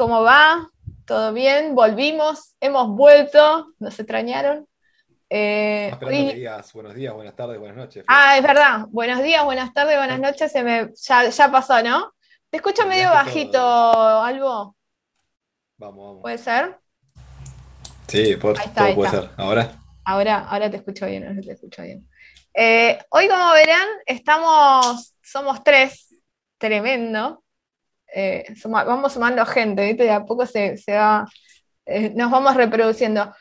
¿Cómo va? ¿Todo bien? Volvimos, hemos vuelto, nos extrañaron. Eh, esperando que digas buenos días, buenas tardes, buenas noches. Ah, es verdad. Buenos días, buenas tardes, buenas noches. Se me, ya, pasó, ¿no? Te escucho medio bajito, Albo. Vamos, vamos. ¿Puede ser? Sí, por, todo puede ser. ¿Ahora? Ahora, ahora te escucho bien, ahora te escucho bien. Eh, hoy, como verán, estamos, somos tres, tremendo. Eh, vamos sumando gente, ¿viste? De a poco se, va, eh, nos vamos reproduciendo.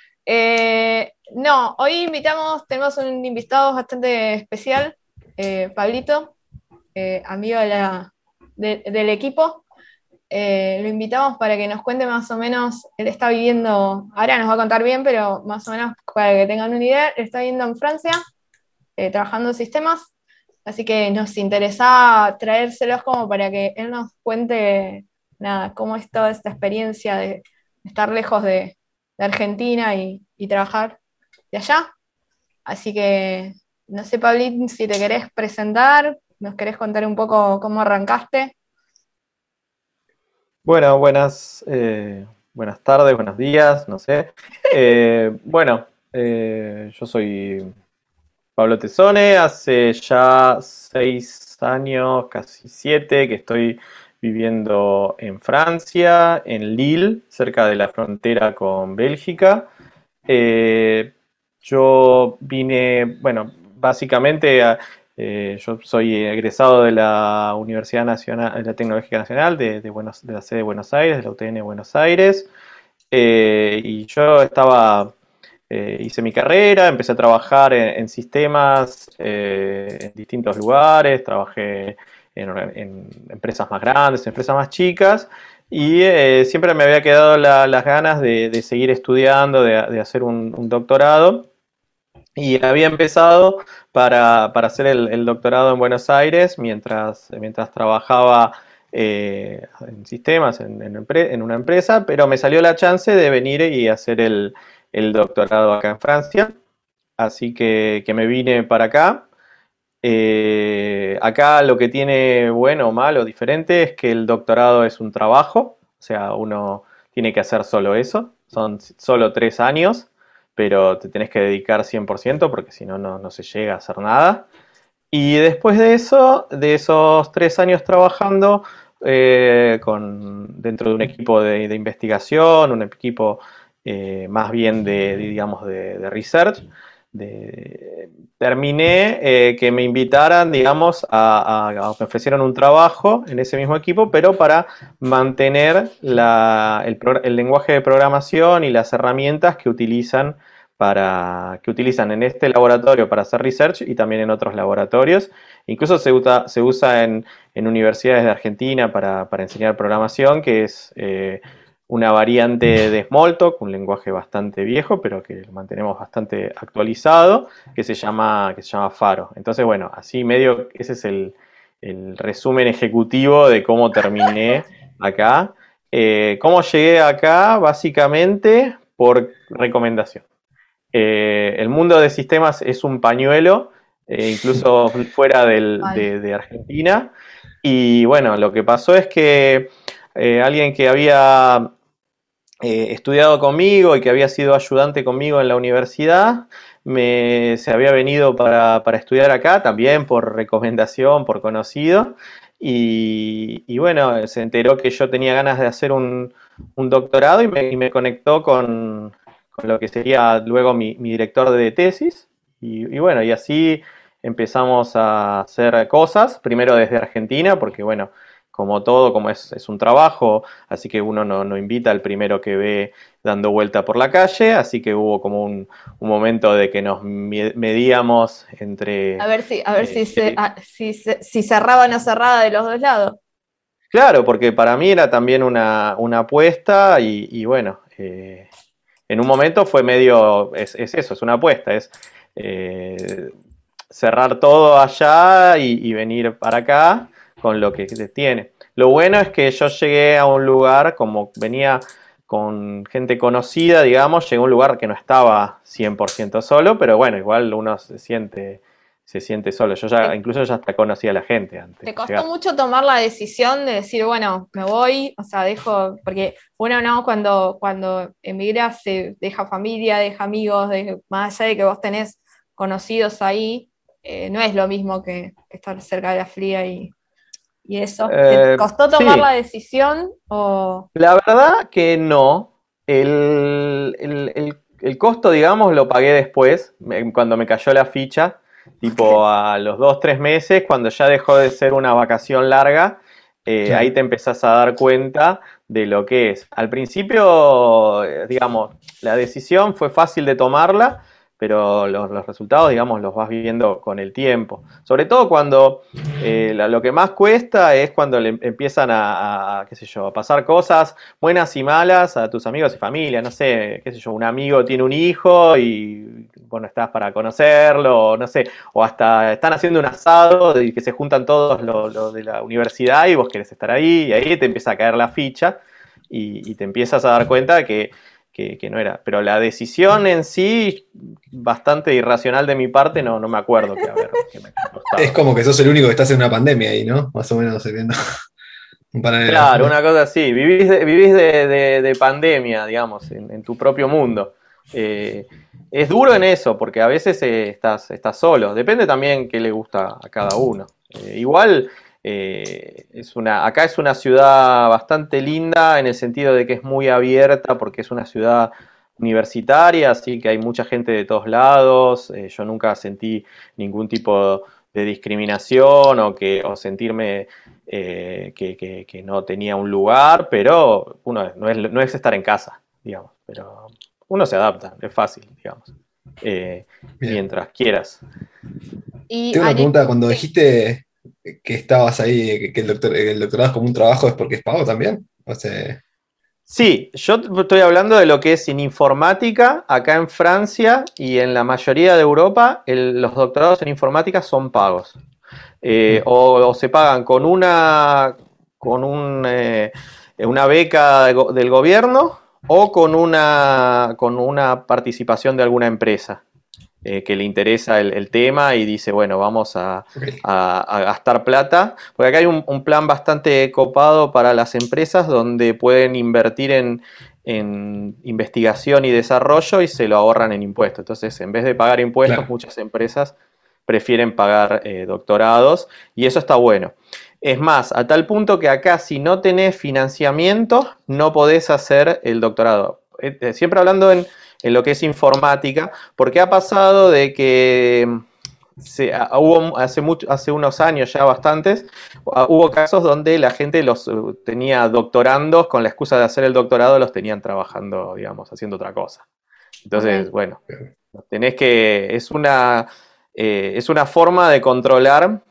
no, hoy invitamos, tenemos un invitado bastante especial, Pablito, amigo del equipo. lo invitamos para que nos cuente más o menos, él está viviendo, ahora nos va a contar bien, pero más o menos para que tengan una idea, él está viviendo en Francia, eh, trabajando en sistemas, así que nos interesa traérselos como para que él nos cuente nada, cómo es toda esta experiencia de estar lejos de, Argentina y, trabajar de allá. Así que, no sé, Pablín, si te querés presentar, nos querés contar un poco cómo arrancaste. Bueno, buenas, eh, buenas tardes, buenos días, no sé. Eh, bueno, yo soy Pablo Tesone, hace ya seis años, casi siete, que estoy viviendo en Francia, en Lille, cerca de la frontera con Bélgica. Eh, yo vine, bueno, básicamente eh, yo soy egresado de la Universidad Nacional, de la Tecnológica Nacional de, la sede de Buenos Aires, de la UTN de Buenos Aires, eh, y yo estaba eh, hice mi carrera, empecé a trabajar en, sistemas eh, en distintos lugares, trabajé en, empresas más grandes, en empresas más chicas, y eh, siempre me había quedado las ganas de, seguir estudiando, de, hacer un, doctorado. Y había empezado para, hacer el, doctorado en Buenos Aires mientras, mientras trabajaba en sistemas, en, en, una empresa, pero me salió la chance de venir y hacer el, el doctorado acá en Francia, así que, me vine para acá. Eh, acá lo que tiene bueno malo, diferente, es que el doctorado es un trabajo, o sea, uno tiene que hacer solo eso, son solo tres años, pero te tenés que dedicar 100% porque si no, no se llega a hacer nada. Y después de eso, de esos tres años trabajando eh, con, dentro de un equipo de investigación, un equipo eh, más bien de, digamos, de, research. terminé eh, que me invitaran, digamos, a, me ofrecieron un trabajo en ese mismo equipo, pero para mantener el, lenguaje de programación y las herramientas que utilizan para que utilizan en este laboratorio para hacer research y también en otros laboratorios. Incluso se usa, se usa en, universidades de Argentina para, enseñar programación, que es eh, una variante de Smalltalk, un lenguaje bastante viejo, pero que lo mantenemos bastante actualizado, que se llama, que se llama Faro. Entonces, bueno, así medio, ese es el, resumen ejecutivo de cómo terminé acá. Eh, ¿Cómo llegué acá? Básicamente por recomendación. Eh, el mundo de sistemas es un pañuelo, eh, incluso fuera de, de, Argentina. Y bueno, lo que pasó es que alguien que había eh, estudiado conmigo y que había sido ayudante conmigo en la universidad, se había venido para, estudiar acá, también por recomendación, por conocido, y, bueno, se enteró que yo tenía ganas de hacer un, doctorado y me, conectó con, lo que sería luego mi, director de tesis, y, y bueno, y así empezamos a hacer cosas, primero desde Argentina, porque bueno, como todo, como es, un trabajo, así que uno no, invita al primero que ve dando vuelta por la calle, así que hubo como un, momento de que nos medíamos entre... A ver si, a ver si, eh, ah, si, si, cerraba o no cerraba de los dos lados. Claro, porque para mí era también una, apuesta y, bueno, eh, en un momento fue medio, es, eso, es una apuesta, es eh, cerrar todo allá y venir para acá con lo que tiene. Lo bueno es que yo llegué a un lugar, como venía con gente conocida, digamos, llegué a un lugar que no estaba 100% solo, pero bueno, igual uno se siente, se siente solo. Yo ya, incluso ya hasta conocía a la gente antes. ¿Te costó mucho tomar la decisión de decir, bueno, me voy, o sea, dejo, porque uno no, cuando, cuando emigra se deja familia, deja amigos, más allá de que vos tenés conocidos ahí, eh, no es lo mismo que estar cerca de la fría y, eso. ¿Te eh, costó tomar la decisión? O... La verdad que no. El, el, el costo, digamos, lo pagué después, cuando me cayó la ficha tipo a los dos, tres meses, cuando ya dejó de ser una vacación larga, eh, ahí te empezás a dar cuenta de lo que es. Al principio, eh, digamos, la decisión fue fácil de tomarla, pero los, resultados, digamos, los vas viviendo con el tiempo. Sobre todo cuando eh, lo que más cuesta es cuando le empiezan a, qué sé yo, a pasar cosas buenas y malas a tus amigos y familia. No sé, qué sé yo, un amigo tiene un hijo y, bueno, estás para conocerlo, no sé, o hasta están haciendo un asado y que se juntan todos los de la universidad y vos querés estar ahí y ahí te empieza a caer la ficha y te empiezas a dar cuenta que que, no era. Pero la decisión en sí, bastante irracional de mi parte, no, no me acuerdo que, haber, Es como que sos el único que estás en una pandemia ahí, ¿no? Más o menos viendo. claro, una cosa así. Vivís de, vivís de, pandemia, digamos, en, tu propio mundo. Eh, es duro en eso, porque a veces eh, estás, estás solo. Depende también qué le gusta a cada uno. Eh, igual eh, es una, acá es una ciudad bastante linda en el sentido de que es muy abierta porque es una ciudad universitaria, así que hay mucha gente de todos lados. Eh, yo nunca sentí ningún tipo de discriminación o, que, o sentirme eh, que, no tenía un lugar, pero uno no es, no es, estar en casa, digamos, pero uno se adapta, es fácil, digamos, mientras quieras. Y Tengo una pregunta, cuando dijiste que estabas ahí, que el, doctor, el doctorado es como un trabajo, es porque es pago también. O sea... Sí, yo estoy hablando de lo que es en informática, acá en Francia y en la mayoría de Europa, los doctorados en informática son pagos. Eh, o, se pagan con una, con un, eh, una beca del gobierno o con una, con una participación de alguna empresa. Eh, que le interesa el, tema y dice, bueno, vamos a, gastar plata. Porque acá hay un, plan bastante copado para las empresas donde pueden invertir en, investigación y desarrollo y se lo ahorran en impuestos. Entonces, en vez de pagar impuestos, muchas empresas prefieren pagar eh, doctorados y eso está bueno. Es más, a tal punto que acá si no tenés financiamiento, no podés hacer el doctorado. Eh, siempre hablando en en lo que es informática, porque ha pasado de que se, hubo hace, mucho, hace unos años ya bastantes, hubo casos donde la gente los eh, tenía doctorandos con la excusa de hacer el doctorado, los tenían trabajando, digamos, haciendo otra cosa. Entonces, bueno, tenés que, es una, eh, es una forma de controlar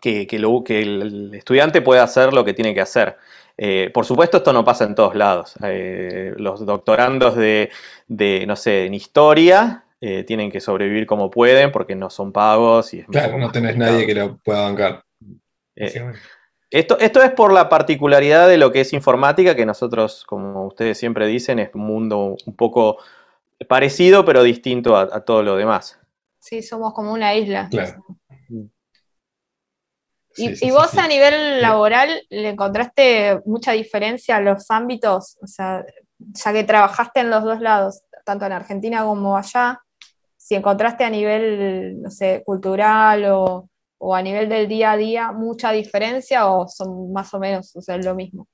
que, que, que el estudiante pueda hacer lo que tiene que hacer. Eh, por supuesto, esto no pasa en todos lados. Eh, los doctorandos de, no sé, en historia eh, tienen que sobrevivir como pueden porque no son pagos. Y claro, no tenés nadie que lo pueda bancar. esto, esto es por la particularidad de lo que es informática, que nosotros, como ustedes siempre dicen, es un mundo un poco parecido, pero distinto a, a todo lo demás. Sí, somos como una isla. Claro. ¿Y, vos a nivel laboral le encontraste mucha diferencia en los ámbitos? O sea, ya que trabajaste en los dos lados, tanto en Argentina como allá, si encontraste a nivel, no sé, cultural o, a nivel del día a día mucha diferencia o son más o menos, o sea, lo mismo.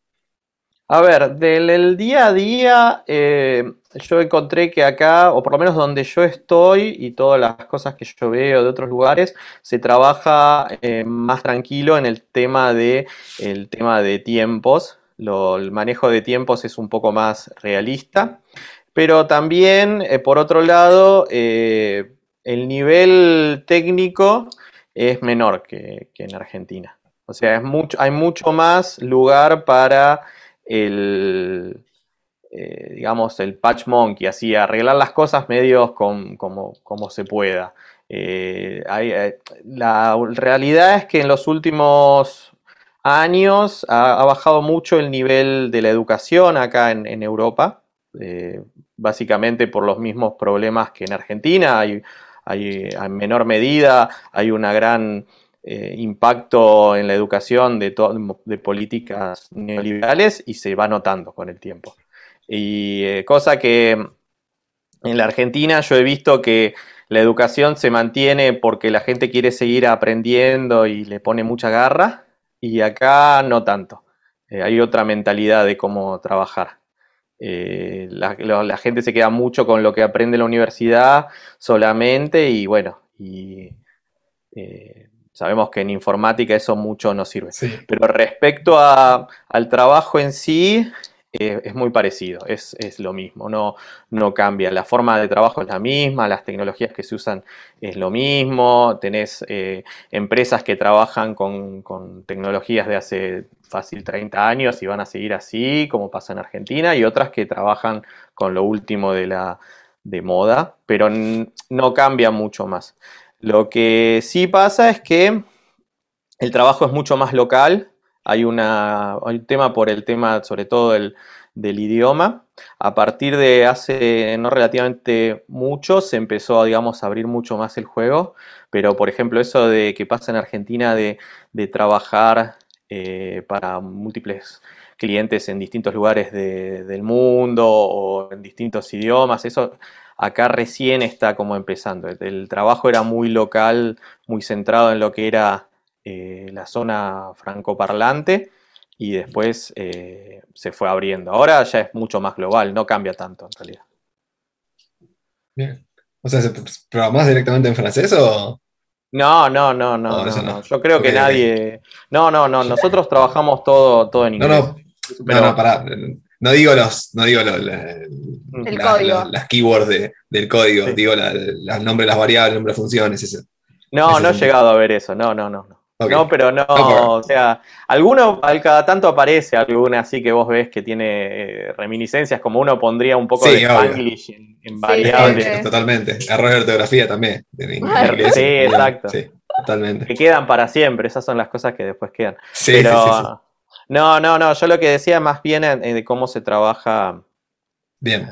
A ver, del día a día, eh, yo encontré que acá, o por lo menos donde yo estoy y todas las cosas que yo veo de otros lugares, se trabaja eh, más tranquilo en el tema de, el tema de tiempos. el manejo de tiempos es un poco más realista. Pero también, eh, por otro lado, el nivel técnico es menor que, que en Argentina. O sea, es mucho, hay mucho más lugar para el, eh, digamos, el patch monkey, así, arreglar las cosas medios como, se pueda. Eh, eh, la realidad es que en los últimos años ha, bajado mucho el nivel de la educación acá en, Europa, básicamente por los mismos problemas que en Argentina. Hay, hay en menor medida, hay un gran eh, impacto en la educación de, de políticas neoliberales y se va notando con el tiempo. Y eh, cosa que en la Argentina yo he visto que la educación se mantiene porque la gente quiere seguir aprendiendo y le pone mucha garra, y acá no tanto. Eh, hay otra mentalidad de cómo trabajar. La, gente se queda mucho con lo que aprende en la universidad solamente y bueno, y eh, sabemos que en informática eso mucho no sirve. Pero respecto al trabajo en sí, eh, es muy parecido, es, lo mismo, no, no, cambia. La forma de trabajo es la misma, las tecnologías que se usan es lo mismo, tenés eh, empresas que trabajan con, tecnologías de hace fácil 30 años y van a seguir así, como pasa en Argentina, y otras que trabajan con lo último de la de moda, pero no cambia mucho más. Lo que sí pasa es que el trabajo es mucho más local, hay, una, un tema por el tema, sobre todo del, idioma. A partir de hace no relativamente mucho, se empezó, digamos, a abrir mucho más el juego. Pero, por ejemplo, eso de que pasa en Argentina de, trabajar eh, para múltiples clientes en distintos lugares del mundo o en distintos idiomas, eso acá recién está como empezando. El trabajo era muy local, muy centrado en lo que era eh, la zona francoparlante y después eh, se fue abriendo. Ahora ya es mucho más global, no cambia tanto en realidad. Bien. O sea, ¿programás directamente en francés o...? No, no, no, no, no, Yo creo que nadie... No, no, no, nosotros trabajamos todo, todo en inglés. No, no, no, pará. No digo los, no digo las keywords del código, digo los nombres de las variables, nombres de funciones, eso. No, no he llegado a ver eso, no, no, no. No, pero no, o sea, alguno, al cada tanto aparece alguna así que vos ves que tiene eh, reminiscencias, como uno pondría un poco de Spanglish en, variables. totalmente, errores de ortografía también. sí, exacto. Sí, totalmente. Que quedan para siempre, esas son las cosas que después quedan. Sí, pero, no, no, no, yo lo que decía más bien de cómo se trabaja. Bien.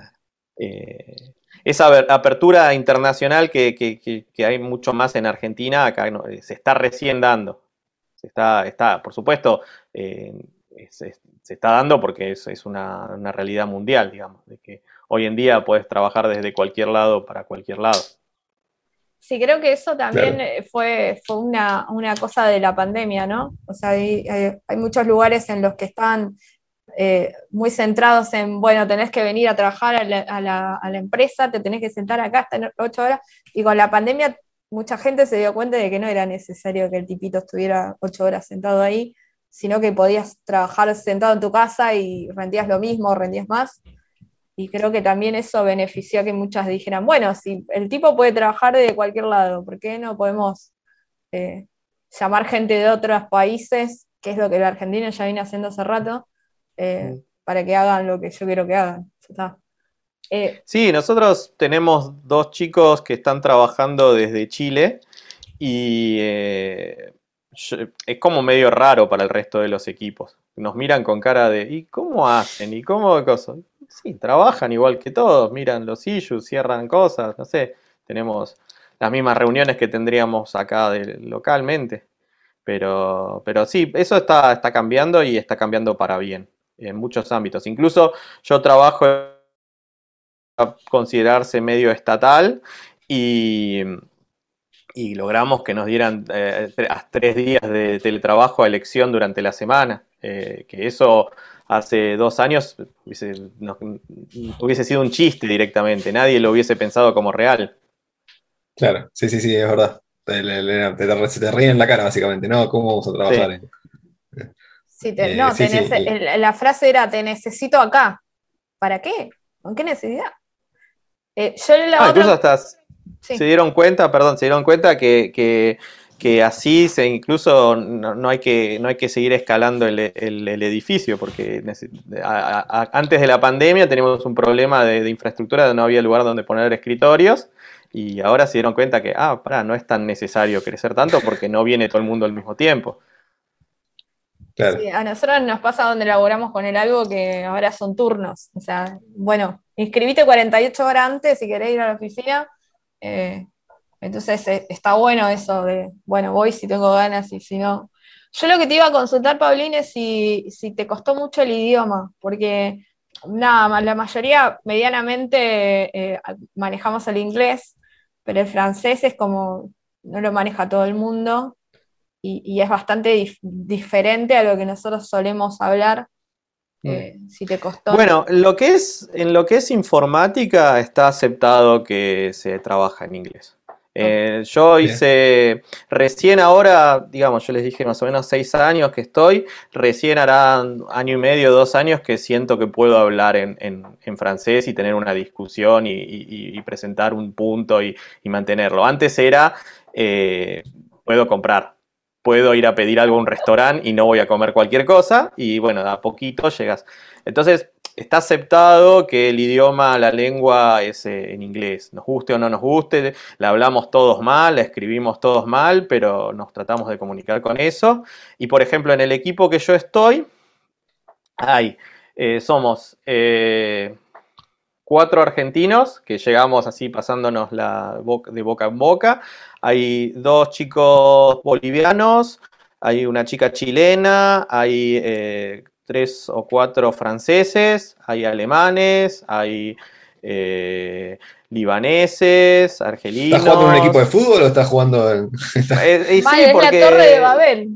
Eh, esa apertura internacional que, hay mucho más en Argentina, acá eh, se está recién dando. Se está, está por supuesto, eh, se, está dando porque es, una, realidad mundial, digamos, de que hoy en día puedes trabajar desde cualquier lado para cualquier lado. Sí, creo que eso también eh, fue, fue una, cosa de la pandemia, ¿no? O sea, hay, hay muchos lugares en los que están eh, muy centrados en, bueno, tenés que venir a trabajar a la, empresa, te tenés que sentar acá hasta ocho horas, y con la pandemia mucha gente se dio cuenta de que no era necesario que el tipito estuviera ocho horas sentado ahí, sino que podías trabajar sentado en tu casa y rendías lo mismo, rendías más. Y creo que también eso benefició a que muchas dijeran, bueno, si el tipo puede trabajar de cualquier lado, ¿por qué no podemos eh, llamar gente de otros países, que es lo que la Argentina ya viene haciendo hace rato, eh, mm. para que hagan lo que yo quiero que hagan. Eh, sí, nosotros tenemos dos chicos que están trabajando desde Chile y eh, es como medio raro para el resto de los equipos. Nos miran con cara de, ¿y cómo hacen? ¿Y cómo cosas? Sí, trabajan igual que todos, miran los issues, cierran cosas, no sé, tenemos las mismas reuniones que tendríamos acá localmente. Pero, pero sí, eso está, está cambiando y está cambiando para bien en muchos ámbitos. Incluso yo trabajo a considerarse medio estatal y, y logramos que nos dieran eh, tres días de teletrabajo a elección durante la semana, eh, que eso hace dos años hubiese, hubiese, sido un chiste directamente, nadie lo hubiese pensado como real. Claro, sí, sí, sí, es verdad. Te, te, ríen en la cara, básicamente, ¿no? ¿Cómo vamos a trabajar? Eh, no, la frase era, te necesito acá. ¿Para qué? ¿Con qué necesidad? Eh, yo la ah, incluso hasta se dieron cuenta, perdón, se dieron cuenta que, así se incluso no, hay que, no hay que seguir escalando el, edificio, porque antes de la pandemia teníamos un problema de, de, infraestructura, no había lugar donde poner escritorios, y ahora se dieron cuenta que, ah, para, no es tan necesario crecer tanto porque no viene todo el mundo al mismo tiempo a nosotros nos pasa donde elaboramos con el algo que ahora son turnos. O sea, bueno, inscribite 48 horas antes si querés ir a la oficina. Eh, Entonces eh, está bueno eso de, bueno, voy si tengo ganas y si no. Yo lo que te iba a consultar, Paulín, es si, te costó mucho el idioma, porque nada, la mayoría medianamente eh, manejamos el inglés, pero el francés es como, no lo maneja todo el mundo y, es bastante diferente a lo que nosotros solemos hablar. Mm. Eh, si te costó. Bueno, lo que es, en lo que es informática está aceptado que se trabaja en inglés. Eh, yo hice, recién ahora, digamos, yo les dije más o menos seis años que estoy, recién harán año y medio, dos años que siento que puedo hablar en, francés y tener una discusión y, presentar un punto y, mantenerlo. Antes era, eh, puedo comprar, puedo ir a pedir algo a un restaurante y no voy a comer cualquier cosa y bueno, a poquito llegas. Entonces, está aceptado que el idioma, la lengua es eh, en inglés. Nos guste o no nos guste, la hablamos todos mal, la escribimos todos mal, pero nos tratamos de comunicar con eso. Y por ejemplo, en el equipo que yo estoy, hay, eh, somos eh, cuatro argentinos que llegamos así pasándonos la de boca en boca. Hay dos chicos bolivianos, hay una chica chilena, hay tres o cuatro franceses, hay alemanes, hay eh, libaneses, argelinos. ¿Estás jugando en un equipo de fútbol o estás jugando en.? Eh, sí, porque... la torre de Babel.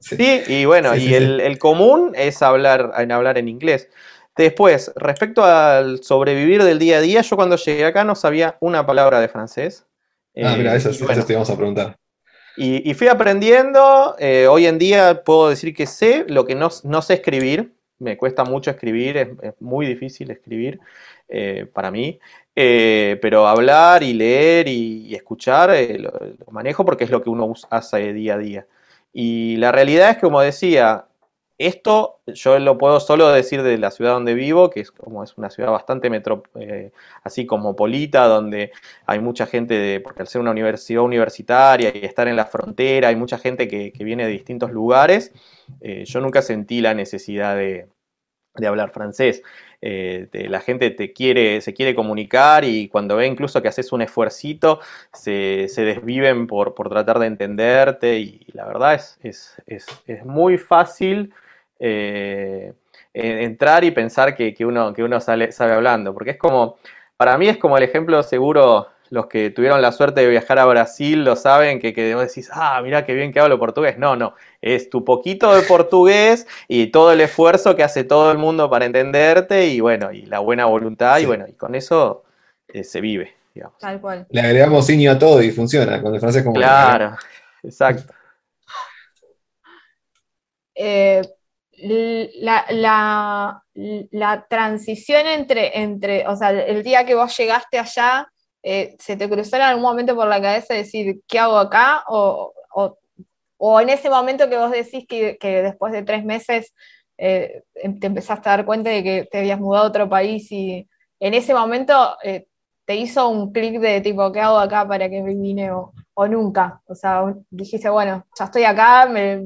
Sí, y bueno, y el, común es hablar en, hablar en inglés. Después, respecto al sobrevivir del día a día, yo cuando llegué acá no sabía una palabra de francés. Ah, mira, eso, eso te íbamos a preguntar. Y, fui aprendiendo, eh, hoy en día puedo decir que sé, lo que no, sé escribir, me cuesta mucho escribir, es, muy difícil escribir eh, para mí, eh, pero hablar y leer y, escuchar lo, manejo porque es lo que uno hace día a día. Y la realidad es que, como decía, esto yo lo puedo solo decir de la ciudad donde vivo, que es como es una ciudad bastante metro, eh, así cosmopolita, donde hay mucha gente, de, porque al ser una universidad universitaria y estar en la frontera, hay mucha gente que, viene de distintos lugares, eh, yo nunca sentí la necesidad de, hablar francés. Eh, la gente te quiere, se quiere comunicar y cuando ve incluso que haces un esfuercito, se, desviven por, tratar de entenderte y, la verdad es, es, es muy fácil eh, entrar y pensar que, uno, que uno sale, sabe hablando, porque es como, para mí es como el ejemplo seguro, los que tuvieron la suerte de viajar a Brasil lo saben, que, que vos decís, ah, mira qué bien que hablo portugués. No, no, es tu poquito de portugués y todo el esfuerzo que hace todo el mundo para entenderte y bueno, y la buena voluntad y bueno, y con eso eh, se vive. Digamos. Tal cual. Le agregamos iño a todo y funciona, con el francés como... Claro, exacto. Eh, la, la, transición entre, entre, o sea, el día que vos llegaste allá, eh, ¿se te cruzó en algún momento por la cabeza decir, ¿qué hago acá? O, en ese momento que vos decís que, después de tres meses eh, em, te empezaste a dar cuenta de que te habías mudado a otro país y en ese momento eh, te hizo un clic de tipo, ¿qué hago acá para que me vine? O, o nunca. O sea, dijiste, bueno, ya estoy acá, me,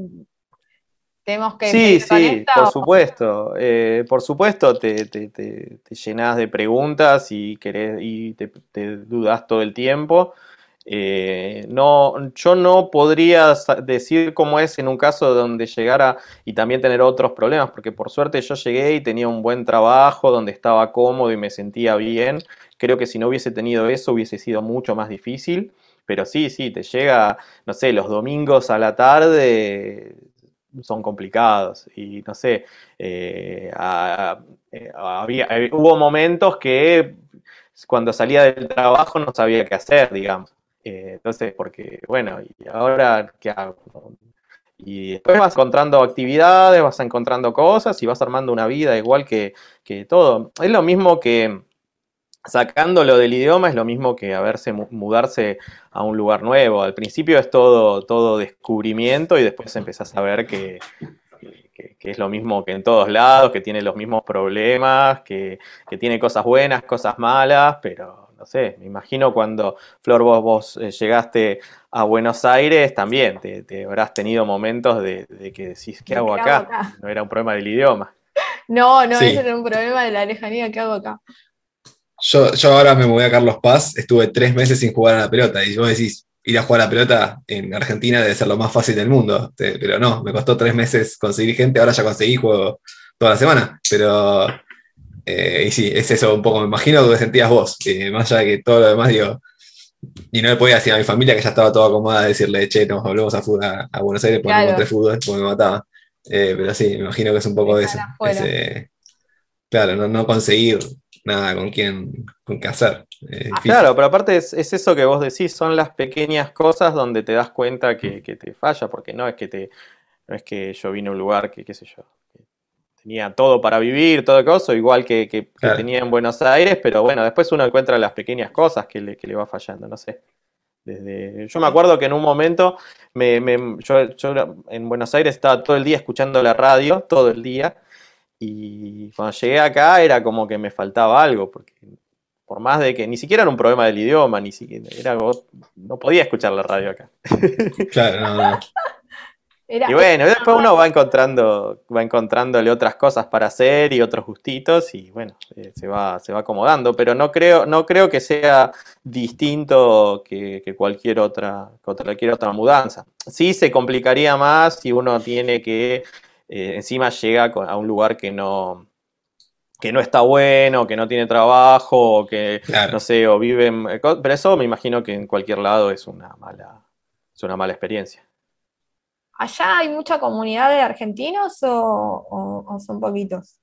tenemos que... Sí, sí, por supuesto. Eh, por supuesto, te, te, te, llenas de preguntas y, querés, y te, dudas todo el tiempo. Eh, no, yo no podría decir cómo es en un caso donde llegara y también tener otros problemas, porque por suerte yo llegué y tenía un buen trabajo, donde estaba cómodo y me sentía bien. Creo que si no hubiese tenido eso hubiese sido mucho más difícil. Pero sí, sí, te llega, no sé, los domingos a la tarde son complicados y no sé, eh, eh, había, eh, hubo momentos que cuando salía del trabajo no sabía qué hacer, digamos. entonces, porque, bueno, ¿y ahora qué hago? Y después vas encontrando actividades, vas encontrando cosas y vas armando una vida igual que, que todo. Es lo mismo que sacándolo del idioma es lo mismo que haberse mudarse a un lugar nuevo. Al principio es todo, todo descubrimiento y después empezás a ver que, es lo mismo que en todos lados, que tiene los mismos problemas, que, tiene cosas buenas, cosas malas, pero no sé, me imagino cuando Flor vos, vos eh, llegaste a Buenos Aires también, te, habrás tenido momentos de, que decís, ¿qué hago acá? No era un problema del idioma. No, no, ese era un problema de la lejanía, ¿qué hago acá? Yo, ahora me voy a Carlos Paz, estuve tres meses sin jugar a la pelota y vos decís, ir a jugar a la pelota en Argentina debe ser lo más fácil del mundo, pero no, me costó tres meses conseguir gente, ahora ya conseguí juego toda la semana, pero eh, y sí, es eso un poco, me imagino que sentías vos, eh, más allá de que todo lo demás, digo, y no le podía decir a mi familia que ya estaba toda acomodada, decirle, che, nos volvemos a, a, Buenos Aires porque claro. fútbol, porque me mataba. Eh, pero sí, me imagino que es un poco de eso. claro, no, no, conseguir nada con quién, con qué hacer. Ah, claro, pero aparte es, eso que vos decís, son las pequeñas cosas donde te das cuenta que, que, te falla, porque no es que te, no es que yo vine a un lugar que, qué sé yo, tenía todo para vivir, todo eso, igual que, tenía en Buenos Aires, pero bueno, después uno encuentra las pequeñas cosas que le, que le va fallando, no sé. Desde, yo me acuerdo que en un momento me, yo, yo, en Buenos Aires estaba todo el día escuchando la radio, todo el día, y cuando llegué acá era como que me faltaba algo, porque por más de que ni siquiera era un problema del idioma, ni siquiera era no podía escuchar la radio acá. Claro, no, no y bueno, después uno va encontrando, va encontrándole otras cosas para hacer y otros gustitos y bueno, eh, se, va, se va acomodando, pero no creo, no creo que sea distinto que, cualquier otra, cualquier otra mudanza. Sí se complicaría más si uno tiene que, eh, encima llega a un lugar que no, que no está bueno, que no tiene trabajo, o que no sé, o viven. Pero eso me imagino que en cualquier lado es una mala, es una mala experiencia. ¿Allá hay mucha comunidad de argentinos o, son poquitos?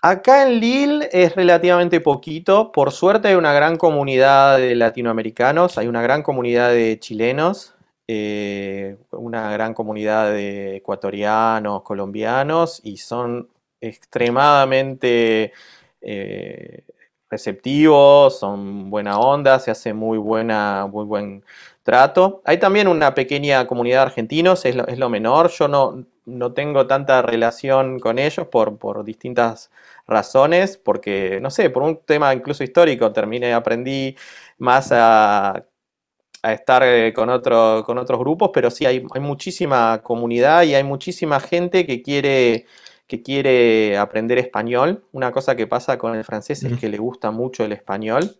Acá en Lille es relativamente poquito. Por suerte hay una gran comunidad de latinoamericanos, hay una gran comunidad de chilenos, eh, una gran comunidad de ecuatorianos, colombianos y son extremadamente eh, receptivos, son buena onda, se hace muy buena, muy buen trato. Hay también una pequeña comunidad de argentinos, es lo, menor. Yo no, no, tengo tanta relación con ellos por, por, distintas razones, porque, no sé, por un tema incluso histórico, terminé, aprendí más a, estar eh, con, otro, con otros grupos, pero sí, hay, hay muchísima comunidad y hay muchísima gente que quiere que quiere aprender español. Una cosa que pasa con el francés es que le gusta mucho el español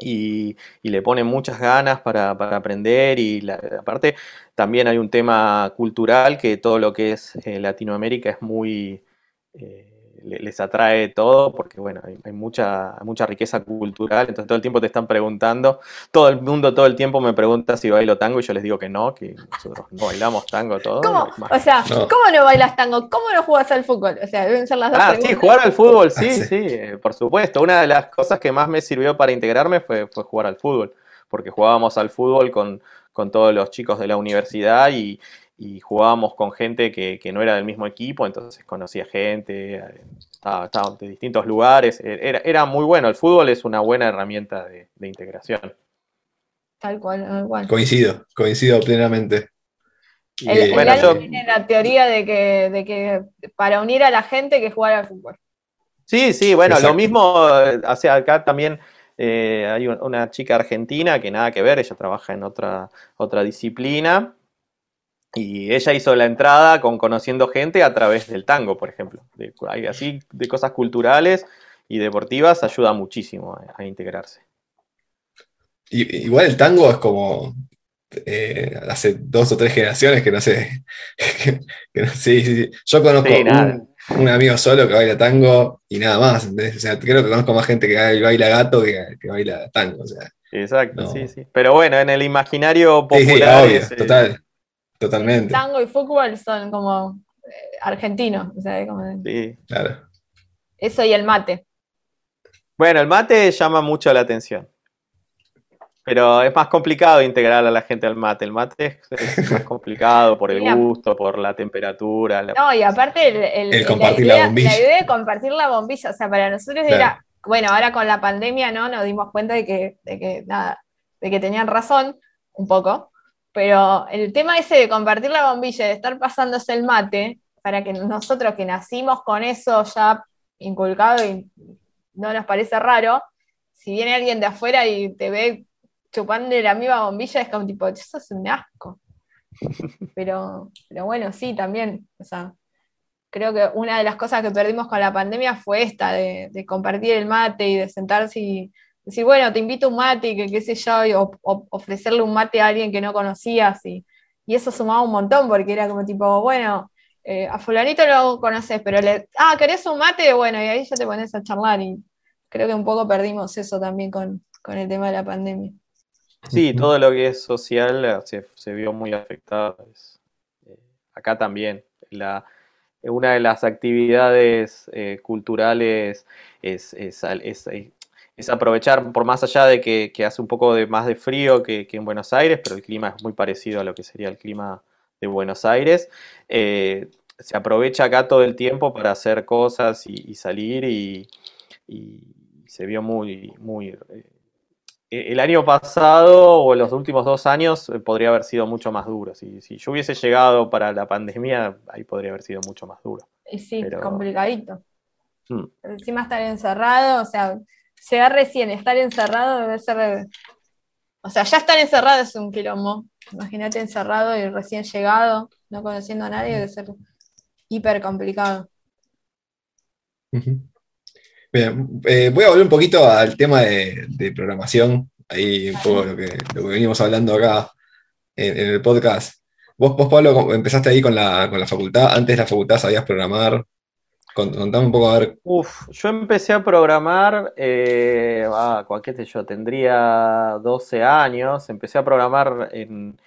y, le pone muchas ganas para, aprender y aparte también hay un tema cultural que todo lo que es eh, Latinoamérica es muy... Eh, les atrae todo porque, bueno, hay, mucha, mucha riqueza cultural, entonces todo el tiempo te están preguntando, todo el mundo todo el tiempo me pregunta si bailo tango y yo les digo que no, que nosotros no bailamos tango todo. ¿Cómo? O sea, ¿cómo no bailas tango? ¿Cómo no jugas al fútbol? O sea, deben ser las dos Ah, sí, jugar al fútbol, sí, sí, eh, por supuesto. Una de las cosas que más me sirvió para integrarme fue, fue jugar al fútbol, porque jugábamos al fútbol con, con todos los chicos de la universidad y, y jugábamos con gente que, no era del mismo equipo, entonces conocía gente, estaba, de distintos lugares, e, era, era, muy bueno, el fútbol es una buena herramienta de, integración. Tal cual, tal cual. Coincido, coincido plenamente. El, bueno, yo, tiene la teoría de que, de que para unir a la gente que jugar al fútbol. Sí, sí, bueno, lo mismo, hacia acá también eh, hay una chica argentina que nada que ver, ella trabaja en otra, otra disciplina, y ella hizo la entrada con conociendo gente a través del tango, por ejemplo. De, así de cosas culturales y deportivas ayuda muchísimo a, integrarse. igual el tango es como eh, hace dos o tres generaciones que no sé. Yo conozco un, amigo solo que baila tango y nada más. O sea, creo que conozco más gente que baila gato que, que baila tango. Exacto, sí, sí. Pero bueno, en el imaginario popular. Sí, obvio, total. Totalmente. Tango y fútbol son como eh, argentinos. sí, claro. Eso y el mate. Bueno, el mate llama mucho la atención. Pero es más complicado integrar a la gente al mate. El mate es, más complicado por el gusto, por la temperatura. No, y aparte el, compartir la, bombilla. La idea de compartir la bombilla, o sea, para nosotros era, bueno, ahora con la pandemia, ¿no? Nos dimos cuenta de que, de que nada, de que tenían razón, un poco, pero el tema ese de compartir la bombilla, de estar pasándose el mate, para que nosotros que nacimos con eso ya inculcado y no nos parece raro, si viene alguien de afuera y te ve chupando la misma bombilla, es como tipo, eso es un asco. Pero, pero bueno, sí, también. O sea, creo que una de las cosas que perdimos con la pandemia fue esta, de, compartir el mate y de sentarse y, decir, bueno, te invito a un mate, que qué sé yo, y, o, o ofrecerle un mate a alguien que no conocías, y, y eso sumaba un montón, porque era como tipo, bueno, eh, a fulanito lo conoces, pero le, ah, ¿querés un mate? Bueno, y ahí ya te pones a charlar, y creo que un poco perdimos eso también con, con el tema de la pandemia. Sí, todo lo que es social eh, se, se vio muy afectado. Es, eh, acá también. La, una de las actividades eh, culturales es, es, es- es aprovechar, por más allá de que, que hace un poco de, más de frío que, que en Buenos Aires, pero el clima es muy parecido a lo que sería el clima de Buenos Aires, eh, se aprovecha acá todo el tiempo para hacer cosas y, y salir y, y se vio muy, muy... eh, el año pasado o los últimos dos años eh, podría haber sido mucho más duro. Si, si yo hubiese llegado para la pandemia, ahí podría haber sido mucho más duro. Sí, Pero- complicadito. Hmm. Encima estar encerrado, o sea, llegar recién, estar encerrado debe ser. O sea, ya estar encerrado es un quilombo. Imagínate encerrado y recién llegado, no conociendo a nadie, debe ser hiper complicado. Bien, eh, voy a volver un poquito al tema de, de programación, ahí un poco lo que, lo que venimos hablando acá en, en el podcast. Vos, vos, Pablo, ¿cómo- empezaste ahí con la, con la facultad, antes de la facultad sabías programar. Con- Contame un poco a ver. Uf, yo empecé a programar, eh, ah, ¿cuál qué sé yo? Tendría 12 años, empecé a programar en,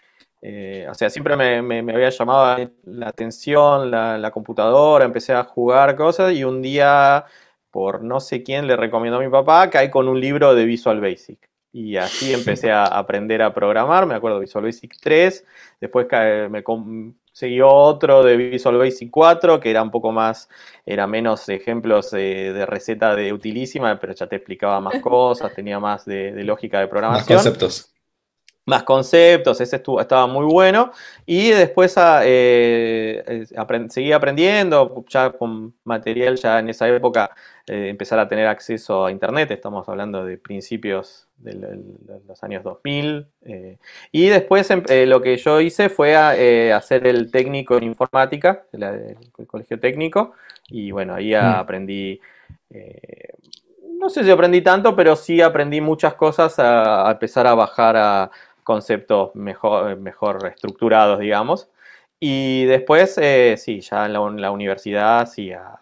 eh, o sea, siempre me había llamado la atención la, la computadora, empecé a jugar cosas y un día, por no sé quién, le recomendó a mi papá, caí con un libro de Visual Basic. Y así empecé a aprender a programar, me acuerdo Visual Basic 3, después ca- me conseguí otro de Visual Basic 4, que era un poco más era menos ejemplos de, de receta de utilísima, pero ya te explicaba más cosas, tenía más de, de lógica de Más programación, conceptos. Más conceptos, ese estuvo, estaba muy bueno. Y después ah, eh, seguí aprendiendo, ya con material, ya en esa época eh, empezar a tener acceso a Internet, estamos hablando de principios de los años 2000. eh, y después em- eh, lo que yo hice fue a, eh, hacer el técnico en informática, el, el colegio técnico, y bueno, ahí ah, Mm. aprendí... no sé si aprendí tanto, pero sí aprendí muchas cosas a, a empezar a bajar a conceptos mejor, mejor estructurados, digamos. Y después, eh, sí, ya en la, universidad, sí, a,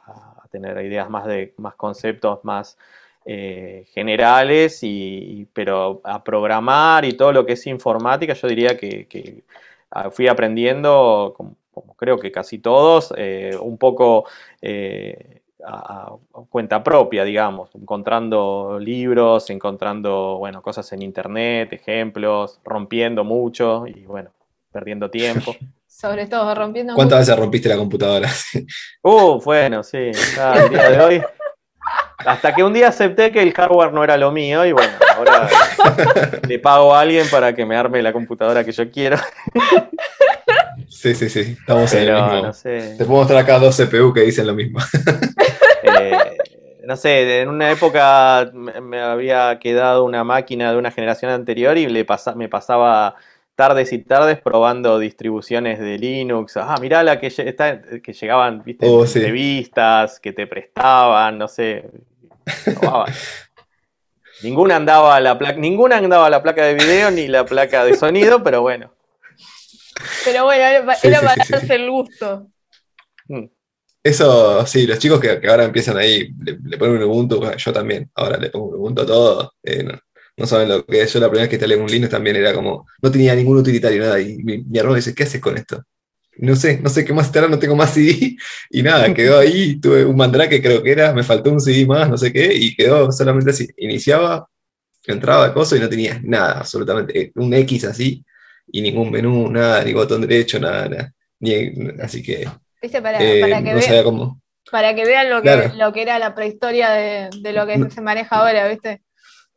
tener ideas más de más conceptos más eh, generales, y, pero a programar y todo lo que es informática, yo diría que, ah, fui aprendiendo, como, creo que casi todos, eh, un poco eh, a, a cuenta propia, digamos, encontrando libros, encontrando, bueno, cosas en internet, ejemplos, rompiendo mucho y, bueno, perdiendo tiempo. Sobre todo, rompiendo ¿Cuántas mucho. veces rompiste la computadora? Uh, bueno, sí, ya el día de hoy. Hasta que un día acepté que el hardware no era lo mío y bueno, ahora le pago a alguien para que me arme la computadora que yo quiero. Sí, sí, sí. Estamos en el mismo. no sé. Te puedo mostrar acá dos CPU que dicen lo mismo. No sé, en una época me me había quedado una máquina de una generación anterior y le pasa- me pasaba tardes y tardes probando distribuciones de Linux. Ah, mirá la que, está- que llegaban, viste, Oh, sí. revistas, que te prestaban, no sé. Ninguna andaba a la placa, ninguna andaba a la placa de video ni la placa de sonido, pero bueno. Pero bueno, era, pa- Sí, era sí, para sí, sí. darse el gusto. Mm. Eso, sí, los chicos que, que ahora empiezan ahí, le, le ponen un Ubuntu, yo también, ahora le pongo un Ubuntu a todo, eh, no, no saben lo que es. Yo la primera vez que instalé un Linux también era como, no tenía ningún utilitario, nada, y mi, mi hermano dice, ¿qué haces con esto? No sé, no sé qué más instalar, no tengo más CD, y nada, quedó ahí, tuve un Mandrake creo que era, me faltó un CD más, no sé qué, y quedó solamente así, iniciaba, entraba el coso y no tenía nada, absolutamente, eh, un X así, y ningún menú, nada, ni botón derecho, nada, nada. Ni, así que ¿Viste? Para, eh, para que no ve- sabía cómo. para que vean lo que, Claro. lo que era la prehistoria de, de lo que No. se maneja ahora, ¿viste?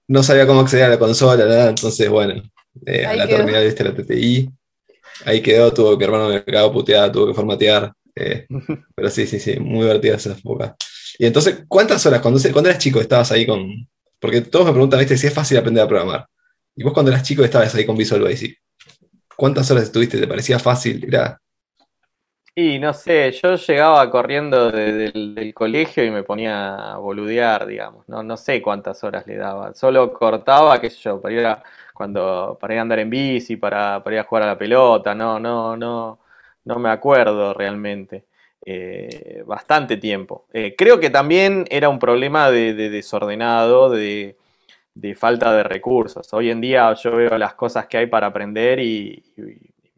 no sabía cómo acceder a la consola, nada, entonces, bueno, eh, a la quedó. terminal, viste, la TTI, ahí quedó, tuvo mi hermano me cagó puteada, tuvo que formatear, eh, pero sí, sí, sí, muy divertida esa época. Y entonces, ¿cuántas horas, cuando, cuando eras chico, estabas ahí con, porque todos me preguntan, viste, si es fácil aprender a programar, y vos cuando eras chico estabas ahí con Visual Basic, ¿cuántas horas estuviste? ¿Te parecía fácil? Era, Y no sé, yo llegaba corriendo de- del, del colegio y me ponía a boludear, digamos. No, no sé cuántas horas le daba. Solo cortaba, qué sé yo, para ir a, cuando, para ir a andar en bici, para, para ir a jugar a la pelota. No, no, no, no me acuerdo realmente. Eh, bastante tiempo. Eh, creo que también era un problema de, de desordenado, de, de falta de recursos. Hoy en día yo veo las cosas que hay para aprender y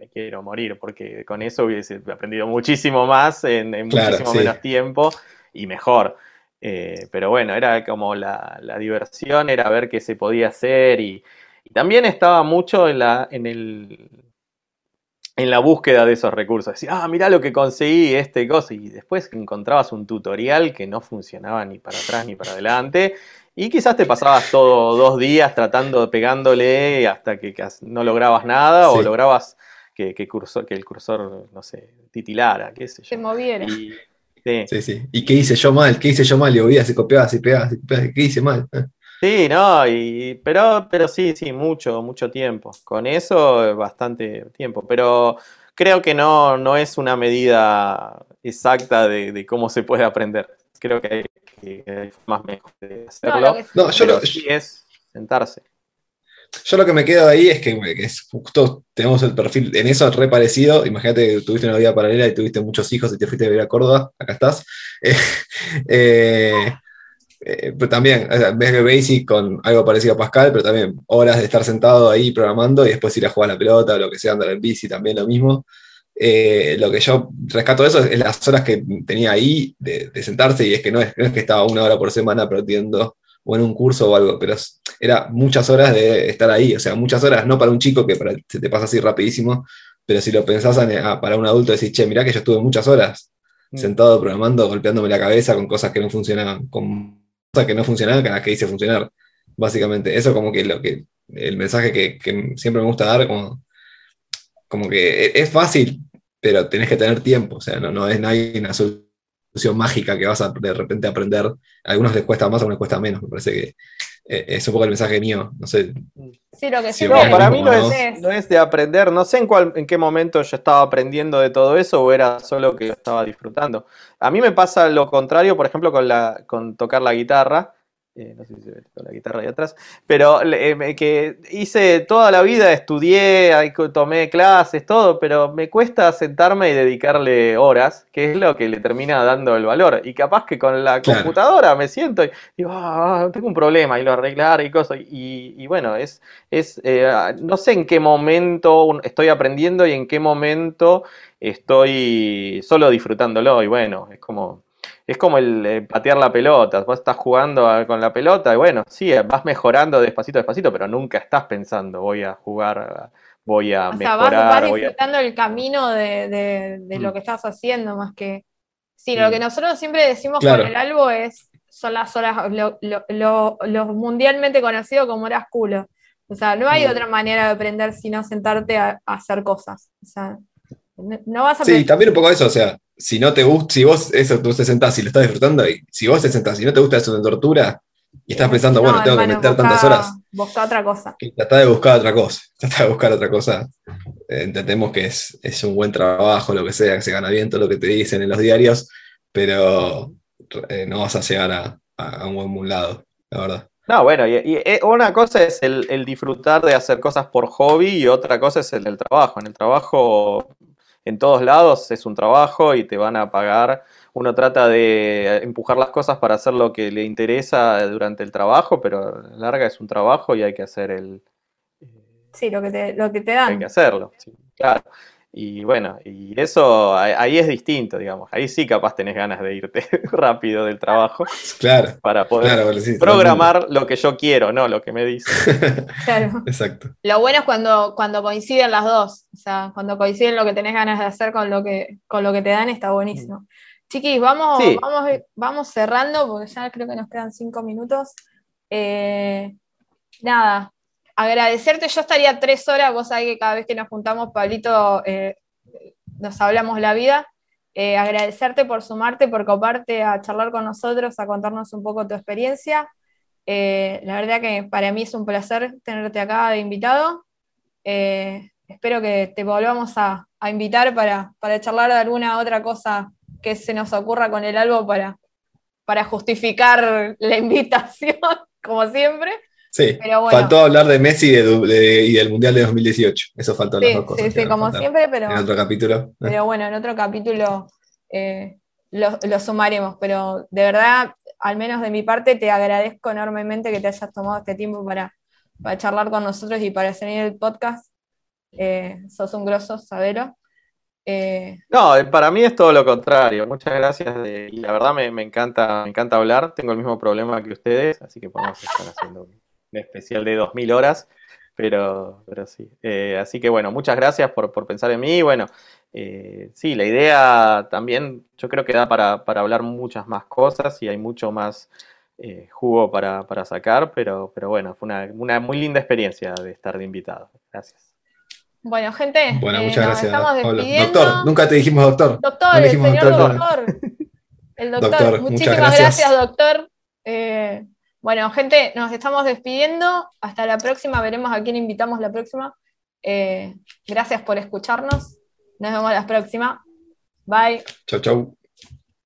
me quiero morir, porque con eso hubiese aprendido muchísimo más en, en Claro, muchísimo sí. menos tiempo y mejor. Eh, pero bueno, era como la, la diversión, era ver qué se podía hacer y, y también estaba mucho en la, en el, en la búsqueda de esos recursos. Decir, ah, mirá lo que conseguí, este cosa. Y después encontrabas un tutorial que no funcionaba ni para atrás ni para adelante. Y quizás te pasabas todo dos días tratando, pegándole hasta que no lograbas nada o lograbas que, que, cursor- que el cursor, no sé, titilara, qué sé Se yo. moviera. Y, sí. Sí, sí. ¿Y qué hice yo mal? ¿Qué hice yo mal? Y oía, se copiaba, se pegaba, se copiaba. ¿Qué hice mal? Eh, Sí, no, y, pero, pero sí, sí, mucho, mucho tiempo. Con eso, bastante tiempo. Pero creo que no, no es una medida exacta de, de cómo se puede aprender. Creo que hay, que hay formas mejores de No, hacerlo. lo que- No, yo lo, sí es sentarse. Yo lo que me quedo ahí es que, es justo tenemos el perfil en eso re parecido. Imagínate que tuviste una vida paralela y tuviste muchos hijos y te fuiste a vivir a Córdoba. Acá estás. Eh, eh, eh, pero también, ves que Basic con algo parecido a Pascal, pero también horas de estar sentado ahí programando y después ir a jugar a la pelota o lo que sea, andar en bici, también lo mismo. Lo que yo rescato de eso es, es las horas que tenía ahí de, de sentarse y es que no es, no es que estaba una hora por semana aprendiendo o en un curso o algo, pero era muchas horas de estar ahí, o sea, muchas horas, no para un chico que para- se te pasa así rapidísimo, pero si lo pensás en- para un adulto, decís, che, mirá que yo estuve muchas horas Mm. sentado programando, golpeándome la cabeza con cosas que no funcionaban, con cosas que no funcionaban, que las que hice funcionar, básicamente. Eso como que lo que, el mensaje que, que siempre me gusta dar, como, como que e- es fácil, pero tenés que tener tiempo, o sea, no, no es no hay una solución mágica que vas a de repente aprender. A algunos les cuesta más, a algunos les cuesta menos, me parece que eh, es un poco el mensaje mío, no sé. Sí, lo que Sí, No, para mí no ¿no? es, no es de aprender. No sé en cuál, en qué momento yo estaba aprendiendo de todo eso o era solo que lo estaba disfrutando. A mí me pasa lo contrario, por ejemplo, con la, con tocar la guitarra. Eh, no sé si se ve con la guitarra ahí atrás, pero eh, que hice toda la vida, estudié, tomé clases, todo, pero me cuesta sentarme y dedicarle horas, que es lo que le termina dando el valor. Y capaz que con la Claro. computadora me siento y digo, ah, tengo un problema y lo arreglar y cosas. Y, y bueno, es, es eh, no sé en qué momento estoy aprendiendo y en qué momento estoy solo disfrutándolo. Y bueno, es como, es como el eh, patear la pelota. Vos estás jugando a- con la pelota y bueno, sí, eh, vas mejorando despacito, despacito, pero nunca estás pensando, voy a jugar, a- voy a O sea, vas, mejorar, vas voy a... disfrutando el camino de, de- de lo Mm. que estás haciendo, más que. Sí, lo Mm. que nosotros siempre decimos Claro. con el algo es. Son las horas, lo, lo- lo- lo mundialmente conocido como horas culo. O sea, no hay Mm. otra manera de aprender sino sentarte a, a hacer cosas. O sea, no, no vas a Sí, también un poco eso, o sea, si no te gusta, si vos eso, tú te sentás y lo estás disfrutando, y si vos te sentás y no te gusta eso de tortura, y estás pensando, No, bueno, tengo que meter tantas horas, Busca otra cosa. y tratá de buscar otra cosa, tratá de buscar otra cosa. Eh, entendemos que es, es un buen trabajo, lo que sea, que se gana bien todo lo que te dicen en los diarios, pero eh, no vas a llegar a, a- a un buen lado, la verdad. No, bueno, y, y, eh, una cosa es el, el disfrutar de hacer cosas por hobby y otra cosa es el del trabajo. En el trabajo, en todos lados es un trabajo y te van a pagar. Uno trata de empujar las cosas para hacer lo que le interesa durante el trabajo, pero larga es un trabajo y hay que hacer el, Sí, lo que te, lo que te hay dan. que hacerlo, sí, claro. Y bueno, y eso ahí, es distinto, digamos. Ahí sí capaz tenés ganas de irte rápido del trabajo Claro, para poder claro, vale, sí, programar lo que yo quiero, no lo que me dicen. Claro. Exacto. Lo bueno es cuando, cuando coinciden las dos, o sea, cuando coinciden lo que tenés ganas de hacer con lo que, con lo que te dan, está buenísimo. Chiquis, vamos, Sí. vamos, vamos cerrando porque ya creo que nos quedan cinco minutos. Eh, nada, agradecerte, yo estaría tres horas, vos sabés que cada vez que nos juntamos, Pablito, eh, nos hablamos la vida. Eh, agradecerte por sumarte, por coparte a charlar con nosotros, a contarnos un poco tu experiencia. Eh, la verdad que para mí es un placer tenerte acá de invitado. Espero que te volvamos a, invitar para, charlar de alguna otra cosa que se nos ocurra con el álbum para, para justificar la invitación, como siempre. Sí, faltó hablar de Messi y, del Mundial de 2018. Eso faltó las dos cosas. Sí, sí, como siempre, pero. En otro capítulo. Pero bueno, en otro capítulo eh, lo, sumaremos. Pero de verdad, al menos de mi parte, te agradezco enormemente que te hayas tomado este tiempo para, para charlar con nosotros y para seguir el podcast. Eh, sos un grosso, sabelo. Eh, no, para mí es todo lo contrario. Muchas gracias. y la verdad me, encanta, me encanta hablar. Tengo el mismo problema que ustedes, así que podemos estar haciendo especial de 2000 horas, pero, pero sí. Eh, así que bueno, muchas gracias por, pensar en mí. Bueno, eh, sí, la idea también yo creo que da para, hablar muchas más cosas y hay mucho más eh, jugo para, sacar, pero, pero bueno, fue una, muy linda experiencia de estar de invitado. Gracias. Bueno, gente, bueno, muchas gracias. Doctor, nunca te dijimos doctor. Doctor, el señor doctor. El doctor. Muchísimas gracias, doctor. Bueno, gente, nos estamos despidiendo. Hasta la próxima. Veremos a quién invitamos la próxima. Eh, gracias por escucharnos. Nos vemos la próxima. Bye. Chau, chau.